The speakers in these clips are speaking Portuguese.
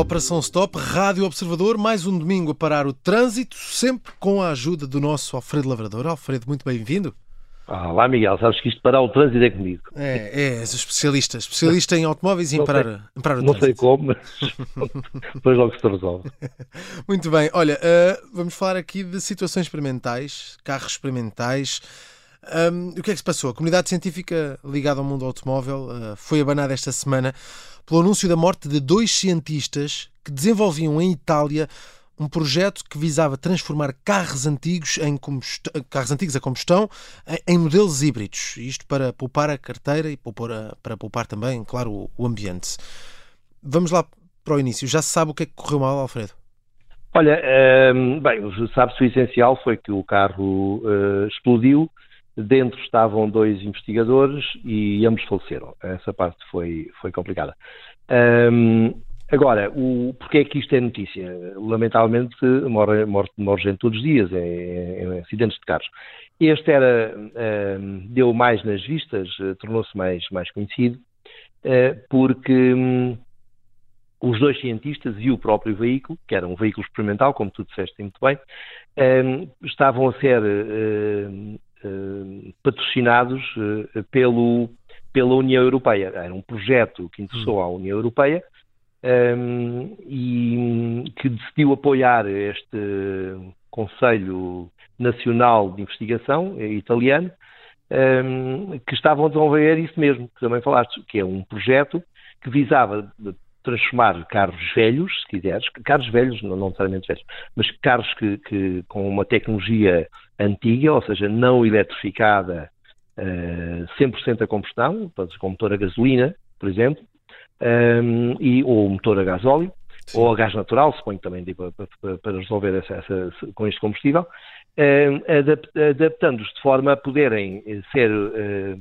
Operação Stop, Rádio Observador, mais um domingo a parar o trânsito, sempre com a ajuda do nosso Alfredo Lavrador. Alfredo, muito bem-vindo. Ah, lá, Miguel, sabes que isto parar o trânsito é comigo. É, é, és especialista, especialista em automóveis e em parar, em parar o não trânsito. Não sei como, mas depois logo se resolve. Muito bem, olha, uh, vamos falar aqui de situações experimentais, carros experimentais. Um, o que é que se passou? A comunidade científica ligada ao mundo automóvel uh, foi abanada esta semana pelo anúncio da morte de dois cientistas que desenvolviam em Itália um projeto que visava transformar carros antigos, em carros antigos a combustão em modelos híbridos. Isto para poupar a carteira e poupar para poupar também, claro, o ambiente. Vamos lá para o início. Já se sabe o que é que correu mal, Alfredo? Olha, um, bem, sabe-se o essencial foi que o carro uh, explodiu Dentro estavam dois investigadores e ambos faleceram. Essa parte foi, foi complicada. Um, agora, o, porque é que isto é notícia? Lamentavelmente, morre, morre, morre gente todos os dias em, em acidentes de carros. Este era, um, deu mais nas vistas, tornou-se mais, mais conhecido, uh, porque um, os dois cientistas e o próprio veículo, que era um veículo experimental, como tu disseste muito bem, estavam a ser eh, patrocinados eh, pelo, pela União Europeia. Era um projeto que interessou à União Europeia um, ehm, e que decidiu apoiar este Conselho Nacional de Investigação italiano, um, ehm, que estavam a desenvolver isso mesmo, que também falaste, que é um projeto que visava transformar carros velhos, se quiseres, carros velhos, não, não necessariamente velhos, mas carros que, que, com uma tecnologia antiga, ou seja, não eletrificada, uh, eh, 100% a combustão, com motor a gasolina, por exemplo, um, ehm, e, ou motor a gasóleo, Sim. ou a gás natural, suponho também para, para, para resolver essa, essa, com este combustível, uh, adaptando-os de forma a poderem ser uh,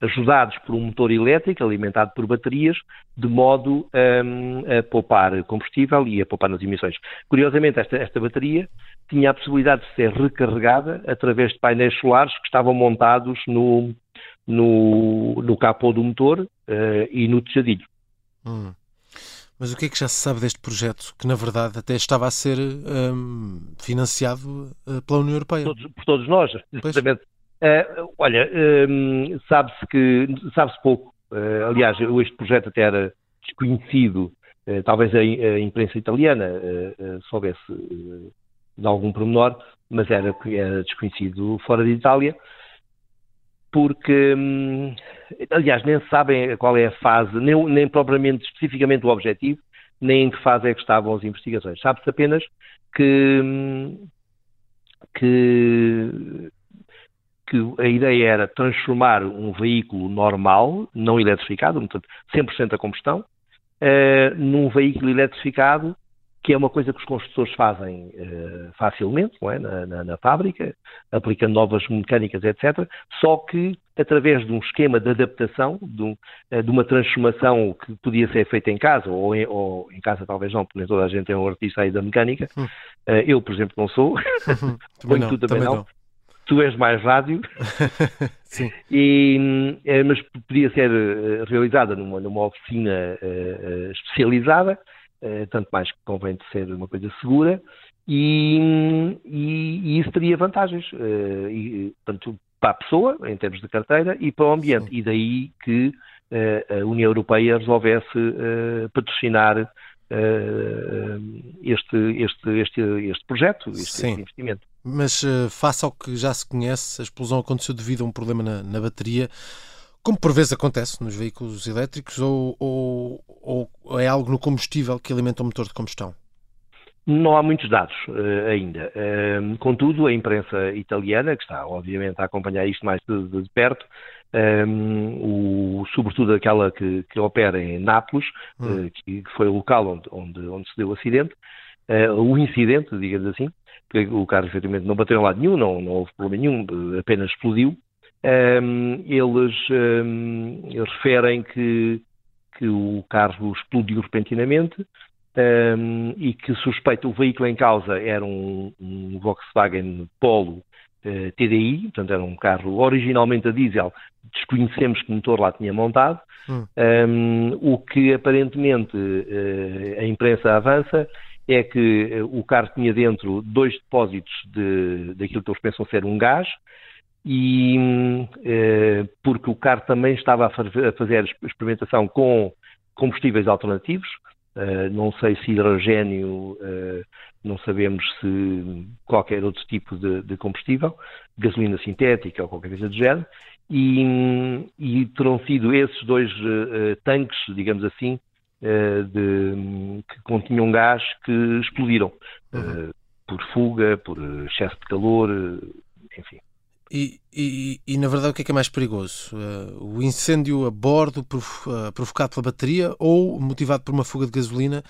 ajudados por um motor elétrico alimentado por baterias, de modo um, a poupar combustível e a poupar nas emissões. Curiosamente, esta, esta bateria tinha a possibilidade de ser recarregada através de painéis solares que estavam montados no, no, no capô do motor uh, e no tejadilho. Hum. Mas o que é que já se sabe deste projeto, que na verdade até estava a ser um, financiado uh, pela União Europeia? Todos, por todos nós, exatamente. Uh, olha, um, sabe-se que sabe-se pouco. Uh, aliás, este projeto até era desconhecido. Uh, talvez a, a, imprensa italiana soubesse de algum pormenor, mas era, era desconhecido fora de Itália, porque, um, aliás, nem sabem qual é a fase, nem, nem propriamente especificamente o objetivo, nem em que fase é que estavam as investigações. Sabe-se apenas que, hum, que que a ideia era transformar um veículo normal, não eletrificado, portanto 100% a combustão, uh, num veículo eletrificado, que é uma coisa que os construtores fazem uh, facilmente, é? na, na, na, fábrica, aplicando novas mecânicas, etc. Só que através de um esquema de adaptação, de, um, uh, de uma transformação que podia ser feita em casa, ou em, ou em, casa talvez não, porque nem toda a gente é um artista aí da mecânica. Hum. eu, por exemplo, não sou. também não, também, também não. não tu és mais rádio. E, eh, mas podia ser eh, realizada numa, numa oficina uh, especializada, tanto mais que convém de ser uma coisa segura, e, e, e isso teria vantagens, e, tanto para a pessoa, em termos de carteira, e para o ambiente. Sim. E daí que a União Europeia resolvesse patrocinar este, este, este, este projeto, este, este investimento. Mas uh, face ao que já se conhece, a explosão aconteceu devido a um problema na, na bateria, como por vezes acontece nos veículos elétricos, ou, ou, ou, é algo no combustível que alimenta o motor de combustão? Não há muitos dados uh, ainda. Uh, contudo, a imprensa italiana, que está obviamente a acompanhar isto mais de, de perto, um, o, sobretudo aquela que, que, opera em Nápoles, hum. uh, que, que, foi o local onde, onde, onde se deu o acidente, o incidente, digamos assim, porque o carro efetivamente não bateu em lado nenhum, não, não houve problema nenhum, apenas explodiu. Um, eles, um, eles, referem que, que o carro explodiu repentinamente um, e que suspeita o veículo em causa era um, Volkswagen Polo uh, TDI, portanto era um carro originalmente a diesel, desconhecemos que motor lá tinha montado, hum. um, o que aparentemente uh, a imprensa avança é que o carro tinha dentro dois depósitos de, daquilo que eles pensam ser um gás, e uh, porque o carro também estava a fazer experimentação com combustíveis alternativos, uh, não sei se hidrogênio, não sabemos se qualquer outro tipo de, de combustível, gasolina sintética ou qualquer coisa do género, e, e terão sido esses dois tanques, digamos assim, de, que continham gás que explodiram uhum. uh, por fuga, por excesso de calor, enfim. E, e, e, na verdade o que é que é mais perigoso? o incêndio a bordo provocado pela bateria ou motivado por uma fuga de gasolina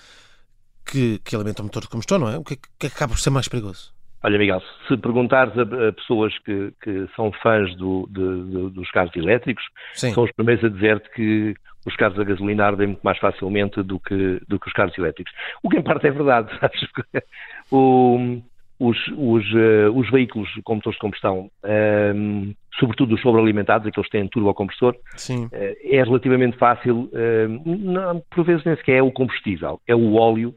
que, que alimenta o motor de combustão, não é? O que é que acaba por ser mais perigoso? Olha, Miguel, se perguntares a, pessoas que, que, são fãs do, de, de, dos carros elétricos, Sim. são os primeiros a dizer que os carros a gasolina ardem muito mais facilmente do que, do que os carros elétricos. O que em parte é verdade, sabes? O, os, os, uh, os, veículos com motores de combustão, um, ehm, sobretudo os sobrealimentados, aqueles que têm turbocompressor, uh, é relativamente fácil, uh, não, por vezes nem sequer é o combustível, é o óleo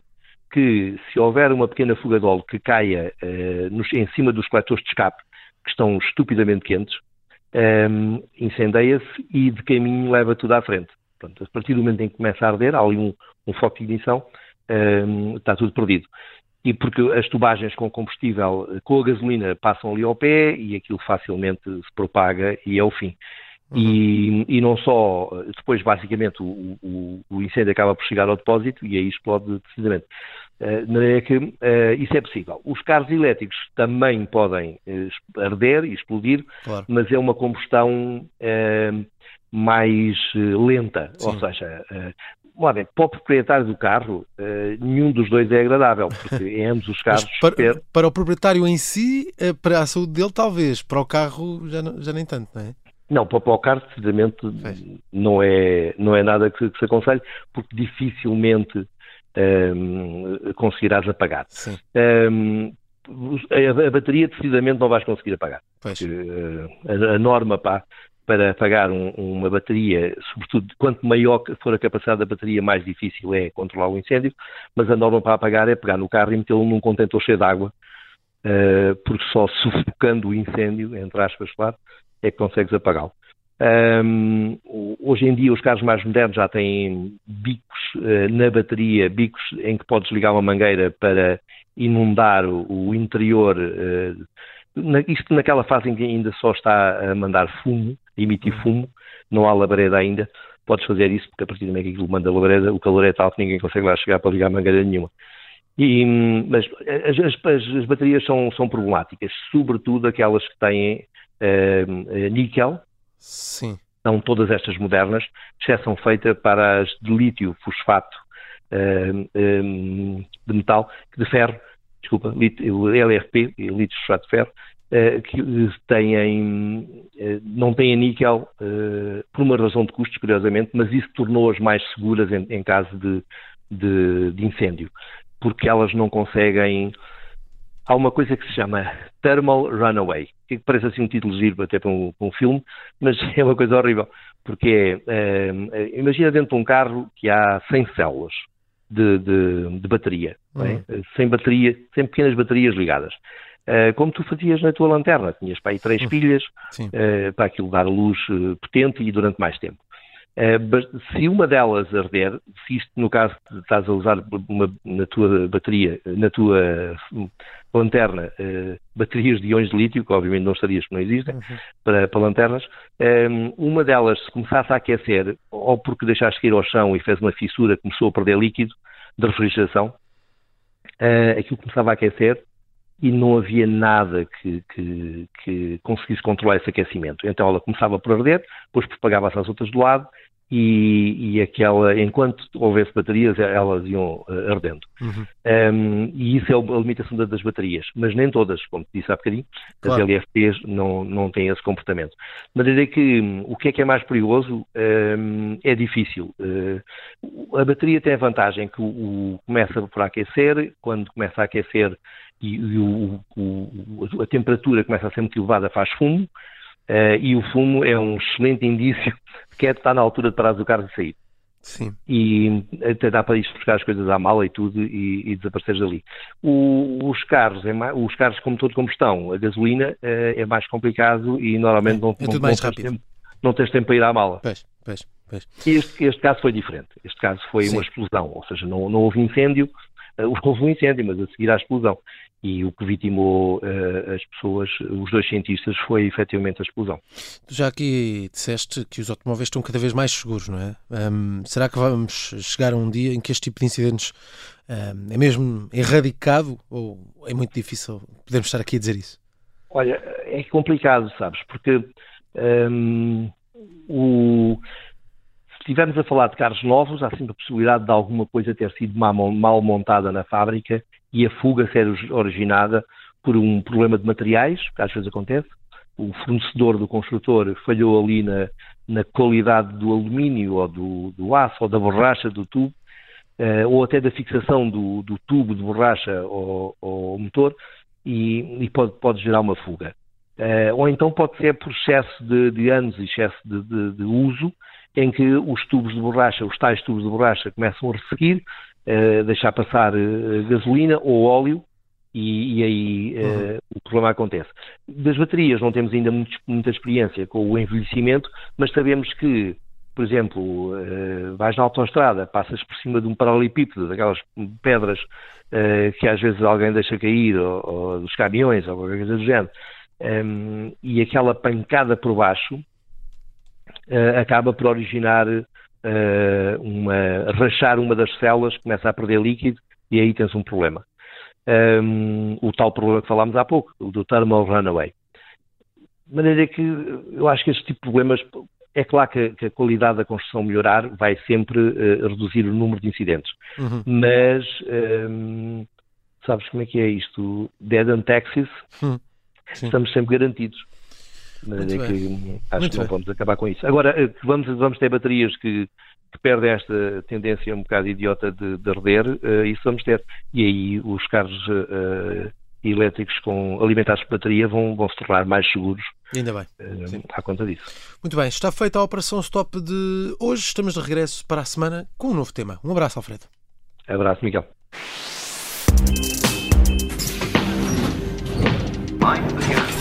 que se houver uma pequena fuga de óleo que caia uh, nos, em cima dos coletores de escape, que estão estupidamente quentes, um, ehm, incendeia-se e de caminho leva tudo à frente. Pronto, a partir do momento em que começa a arder, há ali um, um foco de ignição, um, ehm, está tudo perdido. E porque as tubagens com combustível, eh, com a gasolina, passam ali ao pé e aquilo facilmente se propaga e é o fim. Uhum. E, e, não só, depois basicamente o, o, o, incêndio acaba por chegar ao depósito e aí explode decididamente. Uh, de maneira que uh, isso é possível. Os carros elétricos também podem uh, arder e explodir, claro. mas é uma combustão mais lenta, Sim. ou seja, uh, bem, para o proprietário do carro, nenhum dos dois é agradável, porque em ambos os carros. Para, para, o proprietário em si, para a saúde dele, talvez, para o carro já, já nem tanto, não é? Não, para, o carro, precisamente, não é, não é nada que, que se aconselhe, porque dificilmente um, conseguirás apagar. Um, a, a, bateria, decididamente, não vais conseguir apagar. Porque, uh, a, a, norma para, para apagar um, uma bateria, sobretudo quanto maior for a capacidade da bateria, mais difícil é controlar o incêndio, mas a norma para apagar é pegar no carro e metê-lo num contentor cheio de água, uh, porque só sufocando o incêndio, entre aspas, claro, é que consegues apagá-lo. Um, hoje em dia os carros mais modernos já têm bicos uh, na bateria, bicos em que podes ligar uma mangueira para inundar o, o interior, uh, na, isto naquela fase em que ainda só está a mandar fumo, a emitir uhum. fumo, não há labareda ainda, podes fazer isso, porque a partir do momento que aquilo manda labareda, o calor é tal que ninguém consegue lá chegar para ligar mangueira nenhuma. E, mas as, as, as, baterias são, são problemáticas, sobretudo aquelas que têm uh, níquel. Sim. São todas estas modernas, exceção feita para as de lítio, fosfato uh, um, de metal, de ferro, desculpa, o LRP, lítio fosfato de ferro, uh, que têm, não têm níquel por uma razão de custos, curiosamente, mas isso tornou-as mais seguras em, em caso de, de, de incêndio, porque elas não conseguem há uma coisa que se chama Thermal Runaway, que parece assim um título giro até para um, para um filme, mas é uma coisa horrível, porque é, é, imagina dentro de um carro que há 100 células de, de, de bateria, é? uhum. é? sem bateria, sem pequenas baterias ligadas. Uh, como tu fazias na tua lanterna, tinhas para aí três uhum. pilhas uh, para aquilo dar luz uh, potente e durante mais tempo. Eh, se uma delas arder, se isto no caso estás a usar uma, na tua bateria, na tua lanterna, uh, baterias de íons de lítio, que obviamente não estarias, porque não existem, uhum. para, para, lanternas, ehm, uma delas se começasse a aquecer, ou porque deixaste cair ao chão e fez uma fissura, começou a perder líquido de refrigeração, uh, aquilo começava a aquecer e não havia nada que, que, que, conseguisse controlar esse aquecimento. Então ela começava por arder, depois propagava-se às outras do lado e, e, aquela, enquanto houvesse baterias, elas iam uh, ardendo. Uhum. Um, e isso é a limitação das baterias, mas nem todas, como disse há bocadinho, claro. as LFPs não, não têm esse comportamento. De maneira que um, o que é que é mais perigoso um, é difícil. Uh, a bateria tem a vantagem que o, o, começa por aquecer, quando começa a aquecer e, e o, a temperatura começa a ser muito elevada, faz fumo Uh, e o fumo é um excelente indício de que é está na altura de parar o carro e sair. Sim. E até dá para ir buscar as coisas à mala e tudo e, e desaparecer dali. O, os carros, é mais, os carros como todo combustão, a gasolina uh, é mais complicado e normalmente é, não, é não, não. Tens tempo, não tens tempo para ir à mala. Pois, pois, pois. Este, este caso foi diferente. Este caso foi Sim. uma explosão, ou seja, não, não houve incêndio, houve um incêndio, mas a seguir à explosão e o que vitimou uh, as pessoas, os dois cientistas, foi efetivamente a explosão. Tu já aqui disseste que os automóveis estão cada vez mais seguros, não é? Um, será que vamos chegar a um dia em que este tipo de incidentes um, é mesmo erradicado ou é muito difícil podemos estar aqui a dizer isso? Olha, é complicado, sabes, porque um, o estivermos a falar de carros novos, há sempre a possibilidade de alguma coisa ter sido mal montada na fábrica e a fuga ser originada por um problema de materiais, que às vezes acontece. O fornecedor do construtor falhou ali na, na qualidade do alumínio ou do, do, aço ou da borracha do tubo, uh, ou até da fixação do, do tubo de borracha ao, ao motor e, e, pode, pode gerar uma fuga. Uh, ou então pode ser por excesso de, de anos e excesso de, de, de, uso, em que os tubos de borracha, os tais tubos de borracha, começam a resseguir, uh, deixar passar uh, gasolina ou óleo e, e aí uh, uhum. o problema acontece. Das baterias não temos ainda muito, muita experiência com o envelhecimento, mas sabemos que, por exemplo, vais na autoestrada, passas por cima de um paralelepípedo, daquelas pedras que às vezes alguém deixa cair, ou, ou dos caminhões, ou qualquer coisa do género, um, ehm, e aquela pancada por baixo acaba por originar uh, uma, rachar uma das células, começa a perder líquido e aí tens um problema. Um, o tal problema que falámos há pouco, o do thermal runaway. De maneira que eu acho que este tipo de problemas, é claro que, que a qualidade da construção melhorar vai sempre uh, reduzir o número de incidentes, uhum. mas um, sabes como é que é isto? Dead and Texas, uhum. estamos sempre garantidos. Mas é que acho Muito que não bem. vamos acabar com isso. Agora, eh, vamos, vamos ter baterias que, que perdem esta tendência um bocado idiota de, de arder, uh, isso vamos ter. E aí os carros uh, elétricos com alimentados por bateria vão, vão se tornar mais seguros. Ainda bem. Uh, à conta disso. Muito bem, está feita a operação stop de hoje. Estamos de regresso para a semana com um novo tema. Um abraço, Alfredo. Abraço, Miguel. Mind